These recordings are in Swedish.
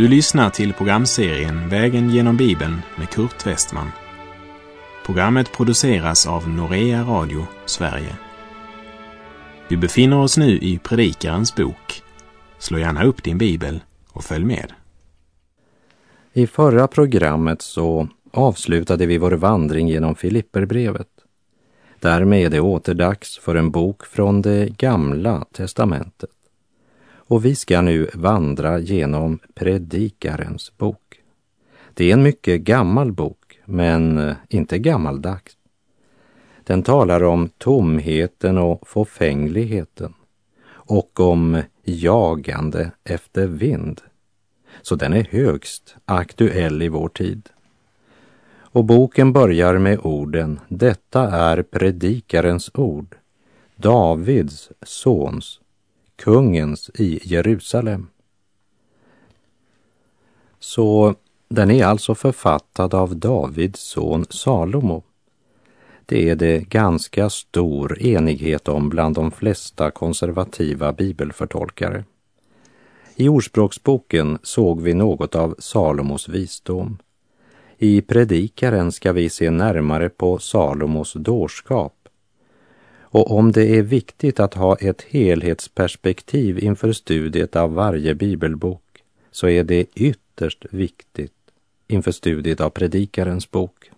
Du lyssnar till programserien Vägen genom Bibeln med Kurt Westman. Programmet produceras av Norea Radio Sverige. Vi befinner oss nu i Predikarens bok. Slå gärna upp din bibel och följ med. I förra programmet så avslutade vi vår vandring genom Filipperbrevet. Därmed är det återdags för en bok från det gamla testamentet. Och vi ska nu vandra genom Predikarens bok. Det är en mycket gammal bok, men eh, inte gammaldags. Den talar om tomheten och fåfängligheten och om jagande efter vind. Så den är högst aktuell i vår tid. Och boken börjar med orden Detta är predikarens ord, Davids sons, kungens i Jerusalem. Så den är alltså författad av Davids son Salomo. Det är det ganska stor enighet om bland de flesta konservativa bibelförtolkare. I Ordspråksboken såg vi något av Salomos visdom. I Predikaren ska vi se närmare på Salomos dårskap. Och om det är viktigt att ha ett helhetsperspektiv inför studiet av varje bibelbok så är det ytterst viktigt inför studiet av Predikarens bok.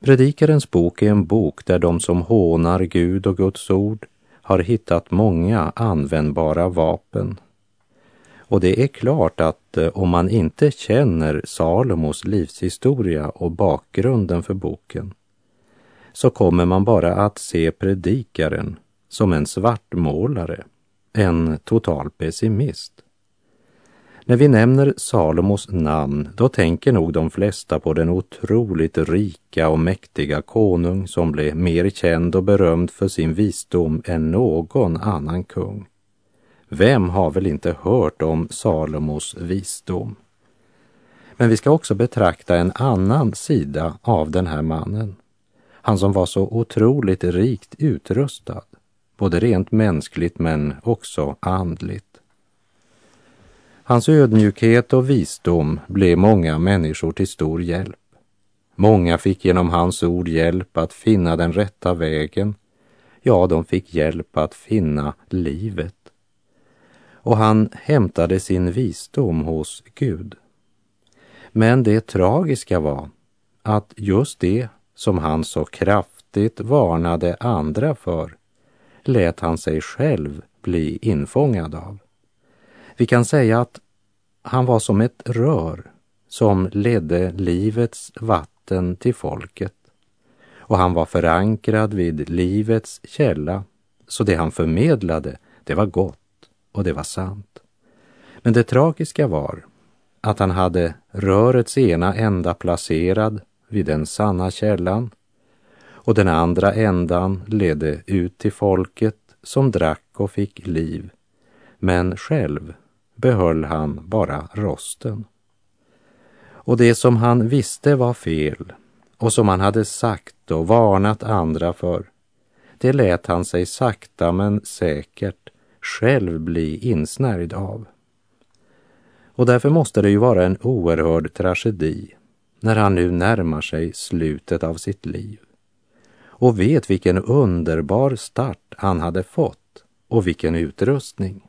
Predikarens bok är en bok där de som hånar Gud och Guds ord har hittat många användbara vapen. Och det är klart att eh, om man inte känner Salomos livshistoria och bakgrunden för boken så kommer man bara att se predikaren som en svartmålare, en total pessimist. När vi nämner Salomos namn, då tänker nog de flesta på den otroligt rika och mäktiga konung som blev mer känd och berömd för sin visdom än någon annan kung. Vem har väl inte hört om Salomos visdom? Men vi ska också betrakta en annan sida av den här mannen. Han som var så otroligt rikt utrustad, både rent mänskligt men också andligt. Hans ödmjukhet och visdom blev många människor till stor hjälp. Många fick genom hans ord hjälp att finna den rätta vägen. Ja, de fick hjälp att finna livet. Och han hämtade sin visdom hos Gud. Men det tragiska var att just det som han så kraftigt varnade andra för lät han sig själv bli infångad av. Vi kan säga att han var som ett rör som ledde livets vatten till folket. Och han var förankrad vid livets källa, så det han förmedlade, det var gott och det var sant. Men det tragiska var att han hade rörets ena ända placerad vid den sanna källan och den andra ändan ledde ut till folket som drack och fick liv. Men själv behöll han bara rosten. Och det som han visste var fel och som han hade sagt och varnat andra för, det lät han sig sakta men säkert själv bli insnärjd av. Och därför måste det ju vara en oerhörd tragedi när han nu närmar sig slutet av sitt liv och vet vilken underbar start han hade fått och vilken utrustning.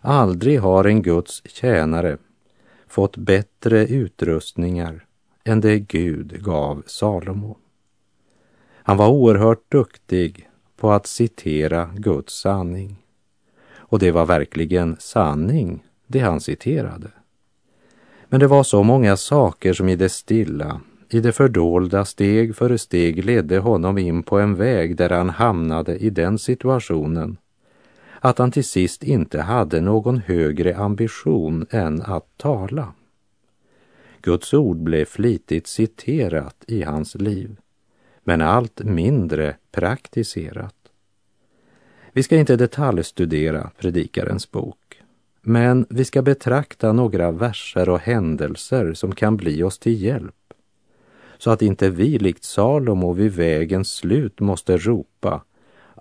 Aldrig har en Guds tjänare fått bättre utrustningar än det Gud gav Salomo. Han var oerhört duktig på att citera Guds sanning. Och det var verkligen sanning det han citerade. Men det var så många saker som i det stilla, i det fördolda steg för steg ledde honom in på en väg där han hamnade i den situationen att han till sist inte hade någon högre ambition än att tala. Guds ord blev flitigt citerat i hans liv, men allt mindre praktiserat. Vi ska inte detaljstudera Predikarens bok, men vi ska betrakta några verser och händelser som kan bli oss till hjälp så att inte vi likt Salomo vid vägens slut måste ropa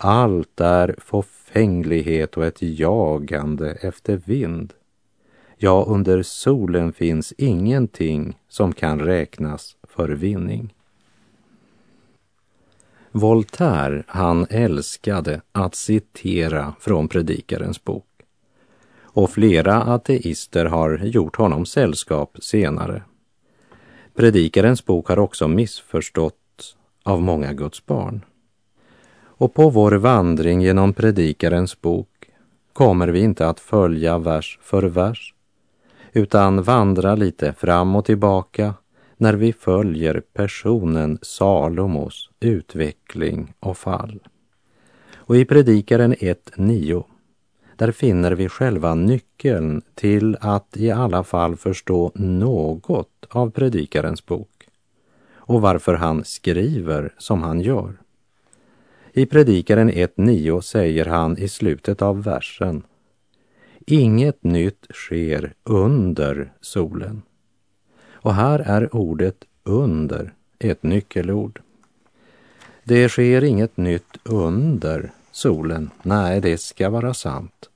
allt är förfänglighet och ett jagande efter vind. Ja, under solen finns ingenting som kan räknas för vinning. Voltaire, han älskade att citera från Predikarens bok. Och flera ateister har gjort honom sällskap senare. Predikarens bok har också missförståtts av många Guds barn. Och på vår vandring genom Predikarens bok kommer vi inte att följa vers för vers, utan vandra lite fram och tillbaka när vi följer personen Salomos utveckling och fall. Och i Predikaren 1.9 där finner vi själva nyckeln till att i alla fall förstå något av Predikarens bok och varför han skriver som han gör. I Predikaren 1.9 säger han i slutet av versen Inget nytt sker under solen. Och här är ordet under ett nyckelord. Det sker inget nytt under solen. Nej, det ska vara sant.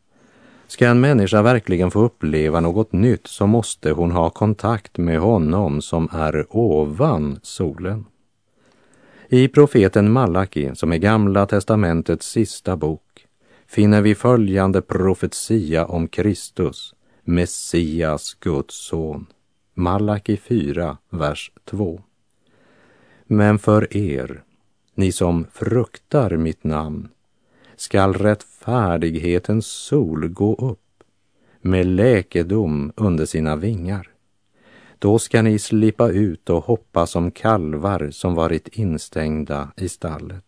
Ska en människa verkligen få uppleva något nytt så måste hon ha kontakt med honom som är ovan solen. I profeten Malaki, som är Gamla testamentets sista bok, finner vi följande profetia om Kristus, Messias, Guds son. Malaki 4, vers 2. Men för er, ni som fruktar mitt namn, skall rättfärdighetens sol gå upp med läkedom under sina vingar. Då ska ni slippa ut och hoppa som kalvar som varit instängda i stallet.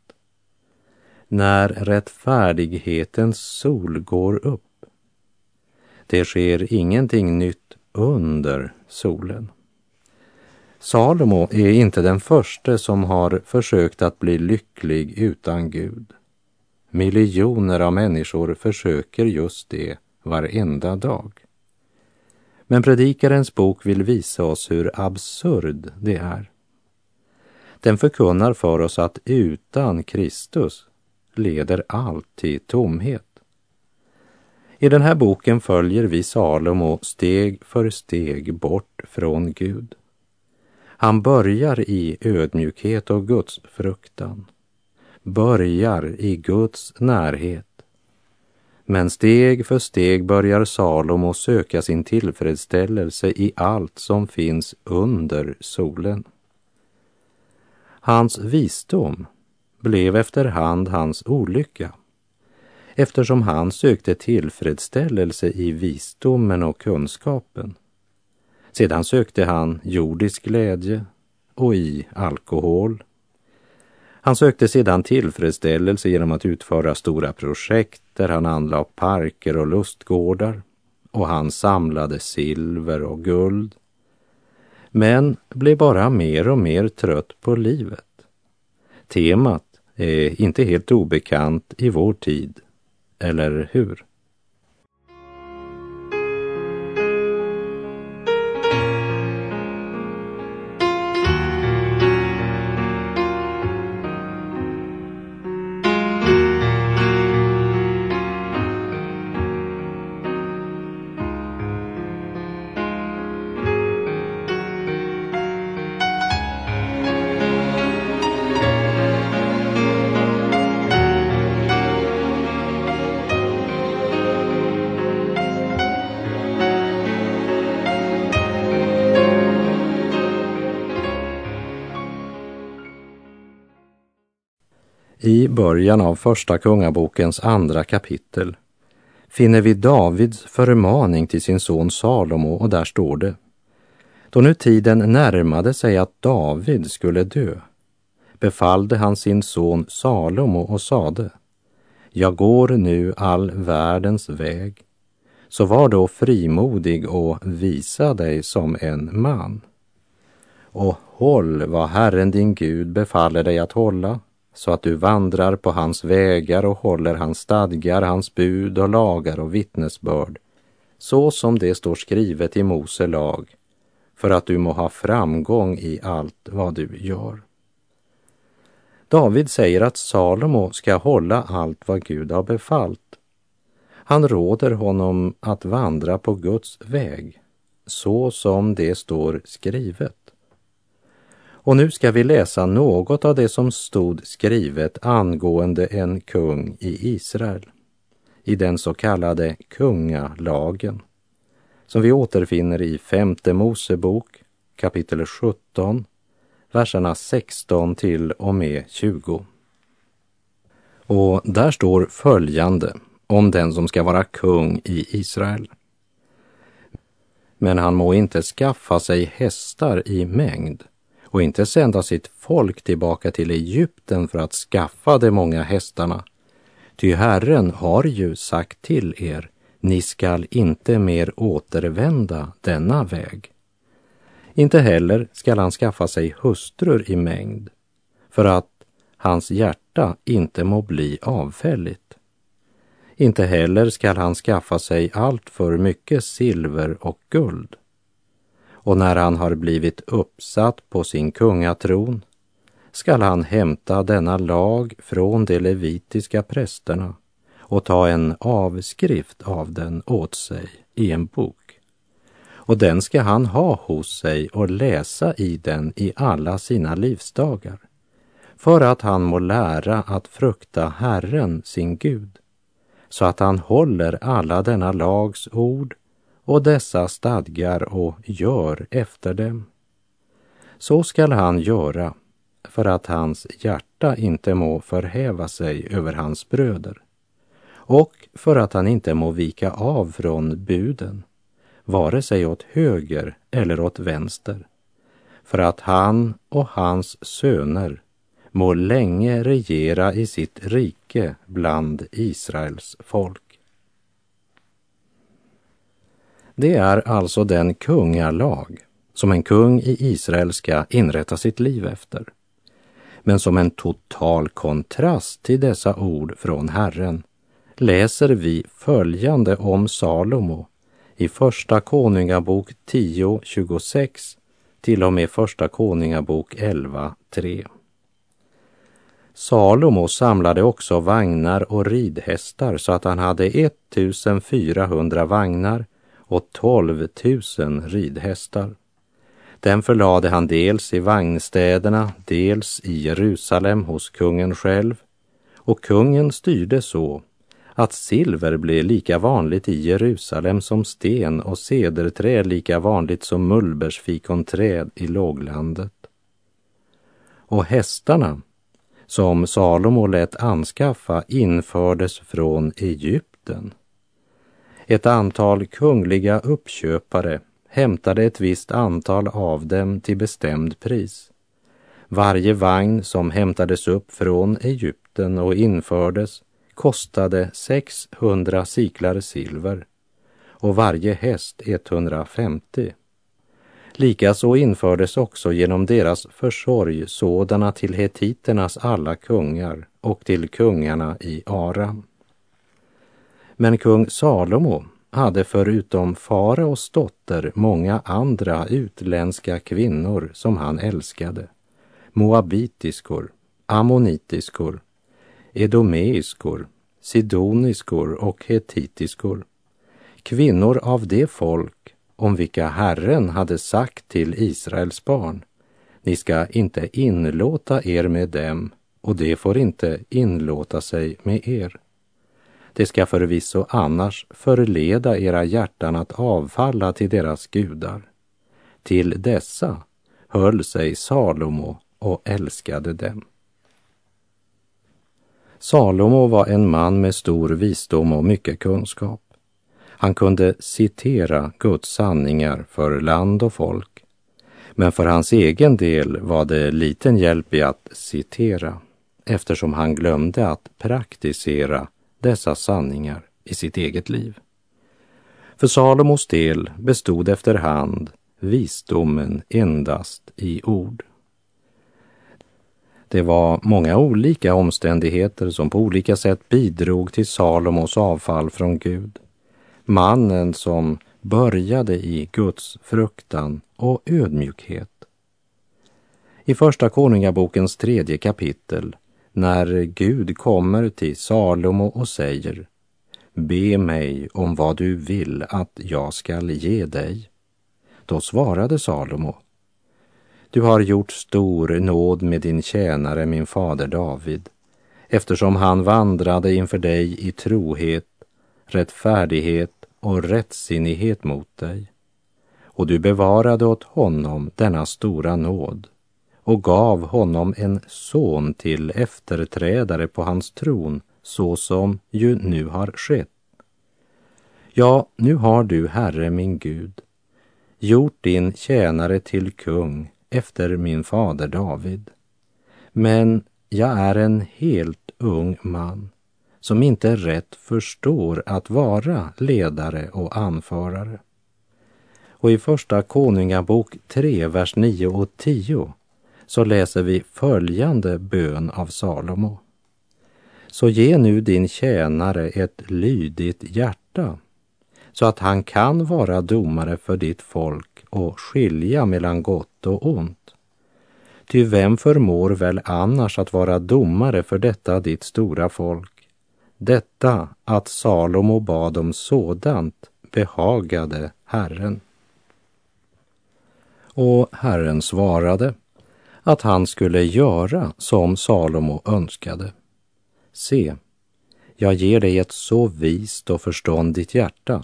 När rättfärdighetens sol går upp. Det sker ingenting nytt under solen. Salomo är inte den första som har försökt att bli lycklig utan Gud. Miljoner av människor försöker just det varenda dag. Men predikarens bok vill visa oss hur absurd det är. Den förkunnar för oss att utan Kristus leder allt till tomhet. I den här boken följer vi Salomo steg för steg bort från Gud. Han börjar i ödmjukhet och Guds fruktan, börjar i Guds närhet. Men steg för steg börjar Salomo söka sin tillfredsställelse i allt som finns under solen. Hans visdom blev efterhand hans olycka eftersom han sökte tillfredsställelse i visdomen och kunskapen. Sedan sökte han jordisk glädje och i alkohol. Han sökte sedan tillfredsställelse genom att utföra stora projekt där han anlade parker och lustgårdar och han samlade silver och guld. Men blev bara mer och mer trött på livet. Temat är inte helt obekant i vår tid eller hur? Början av Första Kungabokens andra kapitel finner vi Davids förmaning till sin son Salomo och där står det Då nu tiden närmade sig att David skulle dö befallde han sin son Salomo och sade Jag går nu all världens väg så var då frimodig och visa dig som en man. Och håll vad Herren din Gud befaller dig att hålla så att du vandrar på hans vägar och håller hans stadgar, hans bud och lagar och vittnesbörd, så som det står skrivet i Mose lag, för att du må ha framgång i allt vad du gör. David säger att Salomo ska hålla allt vad Gud har befallt. Han råder honom att vandra på Guds väg, så som det står skrivet. Och nu ska vi läsa något av det som stod skrivet angående en kung i Israel i den så kallade kungalagen som vi återfinner i femte Mosebok kapitel 17, verserna 16 till och med 20. Och där står följande om den som ska vara kung i Israel. Men han må inte skaffa sig hästar i mängd och inte sända sitt folk tillbaka till Egypten för att skaffa de många hästarna. Ty Herren har ju sagt till er, ni skall inte mer återvända denna väg. Inte heller skall han skaffa sig hustrur i mängd, för att hans hjärta inte må bli avfälligt. Inte heller skall han skaffa sig allt för mycket silver och guld. Och när han har blivit uppsatt på sin kungatron skall han hämta denna lag från de levitiska prästerna och ta en avskrift av den åt sig i en bok. Och den ska han ha hos sig och läsa i den i alla sina livsdagar, för att han må lära att frukta Herren, sin Gud, så att han håller alla denna lags ord och dessa stadgar och gör efter dem. Så skall han göra för att hans hjärta inte må förhäva sig över hans bröder och för att han inte må vika av från buden, vare sig åt höger eller åt vänster, för att han och hans söner må länge regera i sitt rike bland Israels folk. Det är alltså den kungalag som en kung i Israel ska inrätta sitt liv efter. Men som en total kontrast till dessa ord från Herren läser vi följande om Salomo i Första Konungabok 10.26 till och med Första Konungabok 11.3. Salomo samlade också vagnar och ridhästar så att han hade 1400 vagnar och 12 000 ridhästar. Den förlade han dels i vagnstäderna, dels i Jerusalem hos kungen själv. Och kungen styrde så att silver blev lika vanligt i Jerusalem som sten och cederträd lika vanligt som mullbärsfikonträd i låglandet. Och hästarna som Salomo lät anskaffa infördes från Egypten. Ett antal kungliga uppköpare hämtade ett visst antal av dem till bestämd pris. Varje vagn som hämtades upp från Egypten och infördes kostade 600 siklar silver och varje häst 150. Likaså infördes också genom deras försorg sådana till hetiternas alla kungar och till kungarna i Aram. Men kung Salomo hade förutom faraos dotter många andra utländska kvinnor som han älskade. Moabitiskor, ammonitiskor, edomeiskor, sidoniskor och hetitiskor. Kvinnor av det folk om vilka Herren hade sagt till Israels barn, ni ska inte inlåta er med dem och det får inte inlåta sig med er. Det ska förvisso annars förleda era hjärtan att avfalla till deras gudar. Till dessa höll sig Salomo och älskade dem. Salomo var en man med stor visdom och mycket kunskap. Han kunde citera Guds sanningar för land och folk. Men för hans egen del var det liten hjälp i att citera eftersom han glömde att praktisera dessa sanningar i sitt eget liv. För Salomos del bestod efterhand visdomen endast i ord. Det var många olika omständigheter som på olika sätt bidrog till Salomos avfall från Gud. Mannen som började i Guds fruktan och ödmjukhet. I Första Konungabokens tredje kapitel när Gud kommer till Salomo och säger be mig om vad du vill att jag skall ge dig. Då svarade Salomo, du har gjort stor nåd med din tjänare, min fader David, eftersom han vandrade inför dig i trohet, rättfärdighet och rättsinnighet mot dig. Och du bevarade åt honom denna stora nåd och gav honom en son till efterträdare på hans tron, så som ju nu har skett. Ja, nu har du, Herre min Gud, gjort din tjänare till kung efter min fader David. Men jag är en helt ung man som inte rätt förstår att vara ledare och anförare. Och i Första Konungabok 3, vers 9 och 10 så läser vi följande bön av Salomo. Så ge nu din tjänare ett lydigt hjärta så att han kan vara domare för ditt folk och skilja mellan gott och ont. Ty vem förmår väl annars att vara domare för detta ditt stora folk? Detta att Salomo bad om sådant behagade Herren. Och Herren svarade att han skulle göra som Salomo önskade. Se, jag ger dig ett så vist och förståndigt hjärta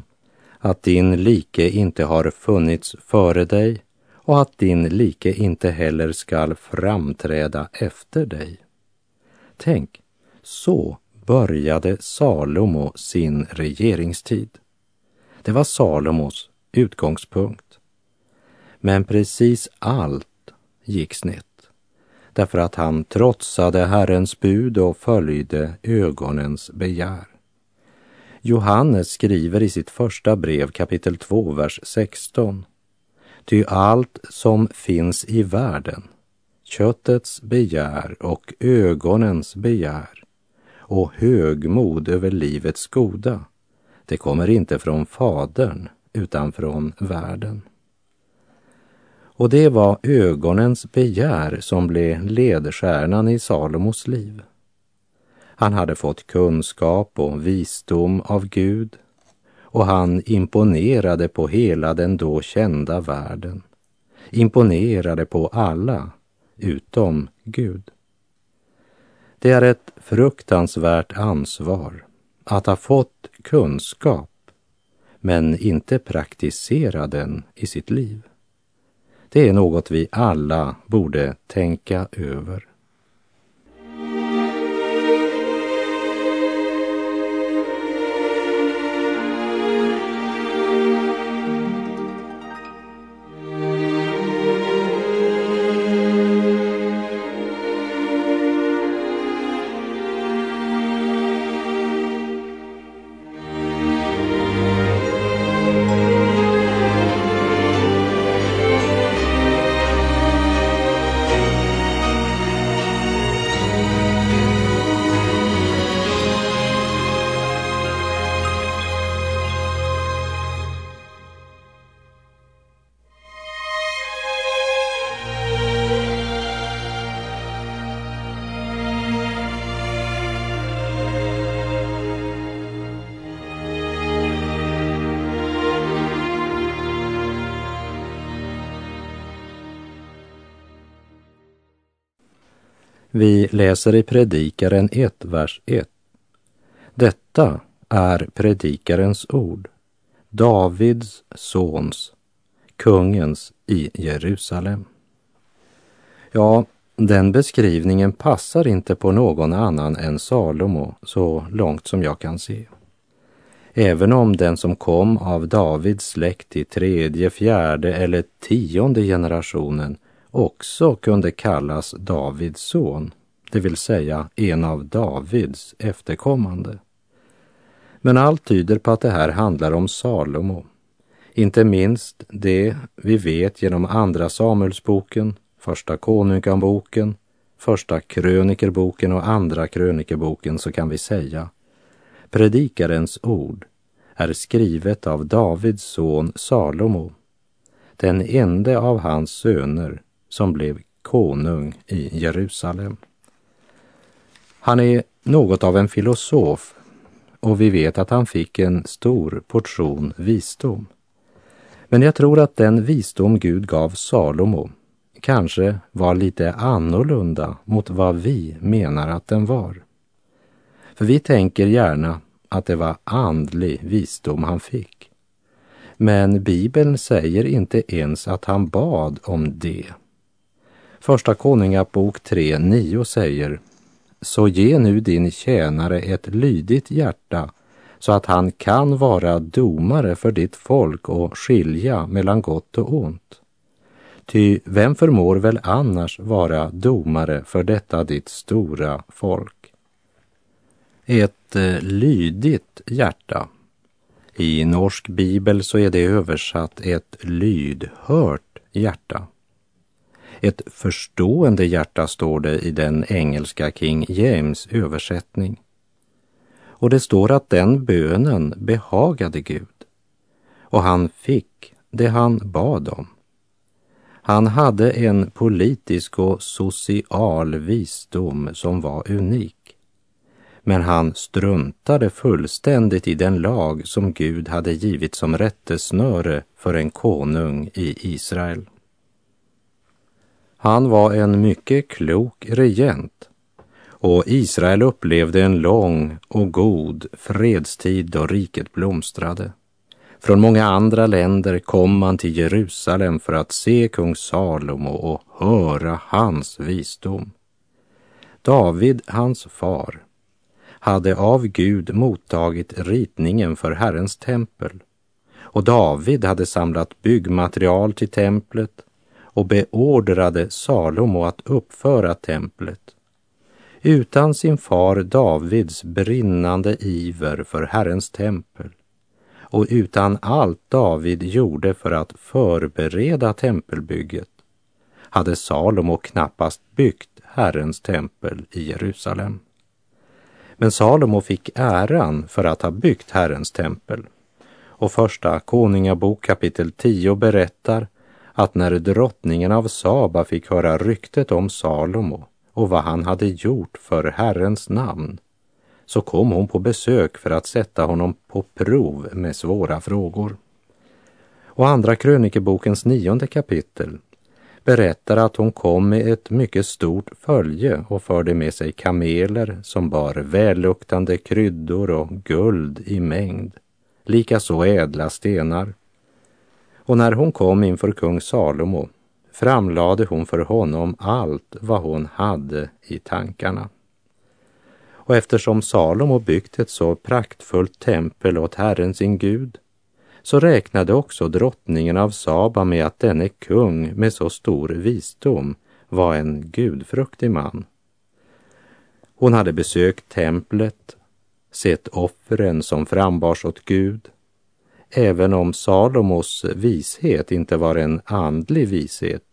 att din like inte har funnits före dig och att din like inte heller skall framträda efter dig. Tänk, så började Salomo sin regeringstid. Det var Salomos utgångspunkt. Men precis allt gick snett därför att han trotsade Herrens bud och följde ögonens begär. Johannes skriver i sitt första brev kapitel 2, vers 16. Ty allt som finns i världen, köttets begär och ögonens begär och högmod över livets goda, det kommer inte från Fadern utan från världen. Och det var ögonens begär som blev ledstjärnan i Salomos liv. Han hade fått kunskap och visdom av Gud och han imponerade på hela den då kända världen. Imponerade på alla utom Gud. Det är ett fruktansvärt ansvar att ha fått kunskap men inte praktisera den i sitt liv. Det är något vi alla borde tänka över. Vi läser i Predikaren 1, vers 1. Detta är Predikarens ord, Davids sons, kungens i Jerusalem. Ja, den beskrivningen passar inte på någon annan än Salomo, så långt som jag kan se. Även om den som kom av Davids släkt i tredje, fjärde eller tionde generationen också kunde kallas Davids son, det vill säga en av Davids efterkommande. Men allt tyder på att det här handlar om Salomo. Inte minst det vi vet genom Andra Samuelsboken, Första Konungaboken, Första krönikerboken och Andra krönikerboken så kan vi säga Predikarens ord är skrivet av Davids son Salomo, den ende av hans söner som blev konung i Jerusalem. Han är något av en filosof och vi vet att han fick en stor portion visdom. Men jag tror att den visdom Gud gav Salomo kanske var lite annorlunda mot vad vi menar att den var. För vi tänker gärna att det var andlig visdom han fick. Men Bibeln säger inte ens att han bad om det. Första Konungabok 3.9 säger Så ge nu din tjänare ett lydigt hjärta så att han kan vara domare för ditt folk och skilja mellan gott och ont. Ty vem förmår väl annars vara domare för detta ditt stora folk? Ett eh, lydigt hjärta. I norsk bibel så är det översatt ett lydhört hjärta. Ett förstående hjärta står det i den engelska King James översättning. Och det står att den bönen behagade Gud och han fick det han bad om. Han hade en politisk och social visdom som var unik. Men han struntade fullständigt i den lag som Gud hade givit som rättesnöre för en konung i Israel. Han var en mycket klok regent och Israel upplevde en lång och god fredstid då riket blomstrade. Från många andra länder kom man till Jerusalem för att se kung Salomo och höra hans visdom. David, hans far, hade av Gud mottagit ritningen för Herrens tempel och David hade samlat byggmaterial till templet och beordrade Salomo att uppföra templet. Utan sin far Davids brinnande iver för Herrens tempel och utan allt David gjorde för att förbereda tempelbygget hade Salomo knappast byggt Herrens tempel i Jerusalem. Men Salomo fick äran för att ha byggt Herrens tempel. Och första Konungabok kapitel 10 berättar att när drottningen av Saba fick höra ryktet om Salomo och vad han hade gjort för Herrens namn så kom hon på besök för att sätta honom på prov med svåra frågor. Och Andra krönikebokens nionde kapitel berättar att hon kom med ett mycket stort följe och förde med sig kameler som bar välluktande kryddor och guld i mängd, likaså ädla stenar. Och när hon kom inför kung Salomo framlade hon för honom allt vad hon hade i tankarna. Och eftersom Salomo byggt ett så praktfullt tempel åt Herren sin Gud så räknade också drottningen av Saba med att denne kung med så stor visdom var en gudfruktig man. Hon hade besökt templet, sett offren som frambars åt Gud. Även om Salomos vishet inte var en andlig vishet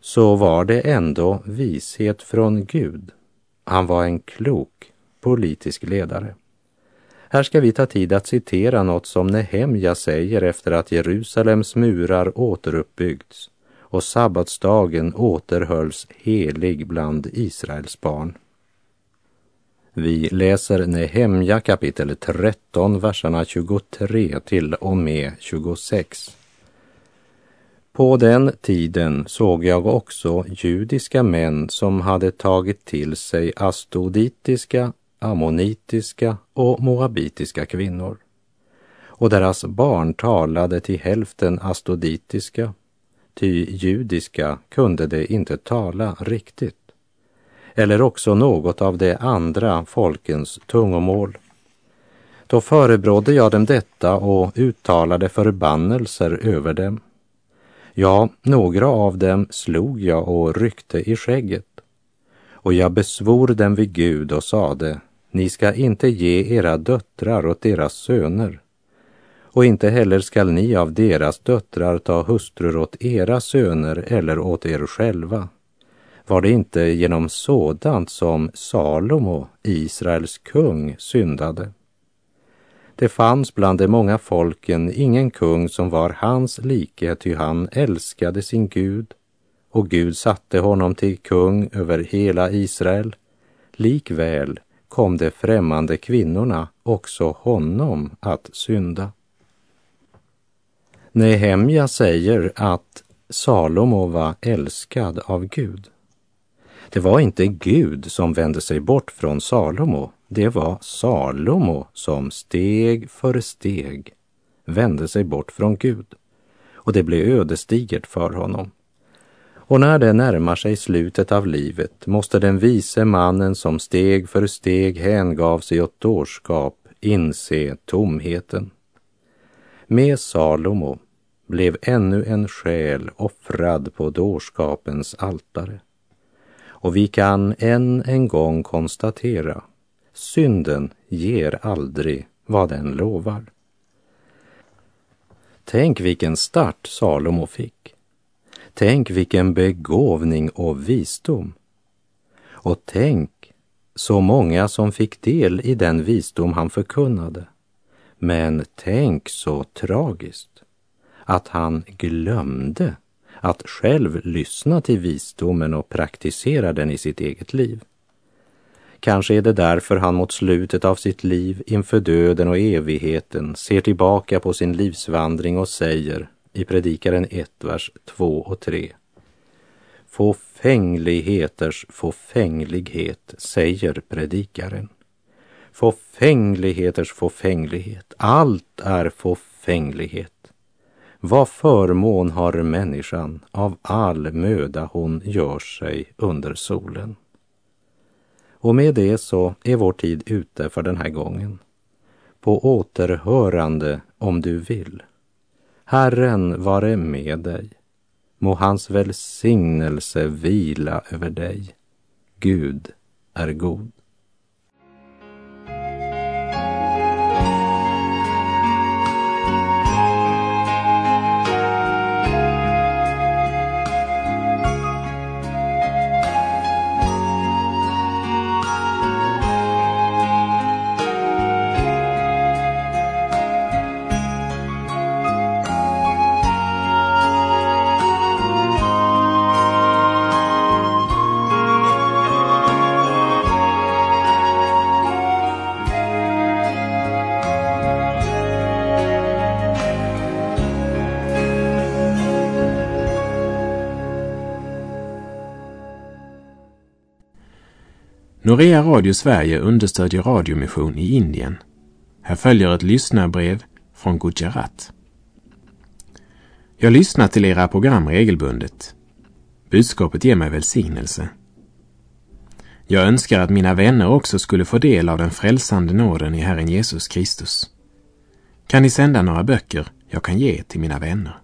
så var det ändå vishet från Gud. Han var en klok politisk ledare. Här ska vi ta tid att citera något som Nehemja säger efter att Jerusalems murar återuppbyggts och sabbatsdagen återhölls helig bland Israels barn. Vi läser Nehemja kapitel 13, verserna 23 till och med 26. På den tiden såg jag också judiska män som hade tagit till sig astoditiska, ammonitiska och moabitiska kvinnor. Och deras barn talade till hälften astoditiska, ty judiska kunde de inte tala riktigt. Eller också något av de andra folkens tungomål. Då förebrådde jag dem detta och uttalade förbannelser över dem Ja, några av dem slog jag och ryckte i skägget. Och jag besvor dem vid Gud och sade, ni ska inte ge era döttrar åt deras söner, och inte heller skall ni av deras döttrar ta hustrur åt era söner eller åt er själva. Var det inte genom sådant som Salomo, Israels kung, syndade? Det fanns bland de många folken ingen kung som var hans like, ty han älskade sin Gud och Gud satte honom till kung över hela Israel. Likväl kom de främmande kvinnorna också honom att synda. Nehemja säger att Salomo var älskad av Gud. Det var inte Gud som vände sig bort från Salomo, det var Salomo som steg för steg vände sig bort från Gud. Och det blev ödesdigert för honom. Och när det närmar sig slutet av livet måste den vise mannen som steg för steg hängav sig åt dårskap inse tomheten. Med Salomo blev ännu en själ offrad på dårskapens altare. Och vi kan än en gång konstatera, synden ger aldrig vad den lovar. Tänk vilken start Salomo fick. Tänk vilken begåvning och visdom. Och tänk så många som fick del i den visdom han förkunnade. Men tänk så tragiskt att han glömde att själv lyssna till visdomen och praktisera den i sitt eget liv. Kanske är det därför han mot slutet av sitt liv inför döden och evigheten ser tillbaka på sin livsvandring och säger i Predikaren 1, vers 2 och 3. Fåfängligheters fåfänglighet, säger predikaren. Fåfängligheters fåfänglighet, allt är fåfänglighet. Vad förmån har människan av all möda hon gör sig under solen. Och med det så är vår tid ute för den här gången. På återhörande om du vill. Herren vare med dig. Må hans välsignelse vila över dig. Gud är god. Norea Radio Sverige understödjer radiomission i Indien. Här följer ett lyssnarbrev från Gujarat. Jag lyssnar till era program regelbundet. Budskapet ger mig välsignelse. Jag önskar att mina vänner också skulle få del av den frälsande nåden i Herren Jesus Kristus. Kan ni sända några böcker jag kan ge till mina vänner?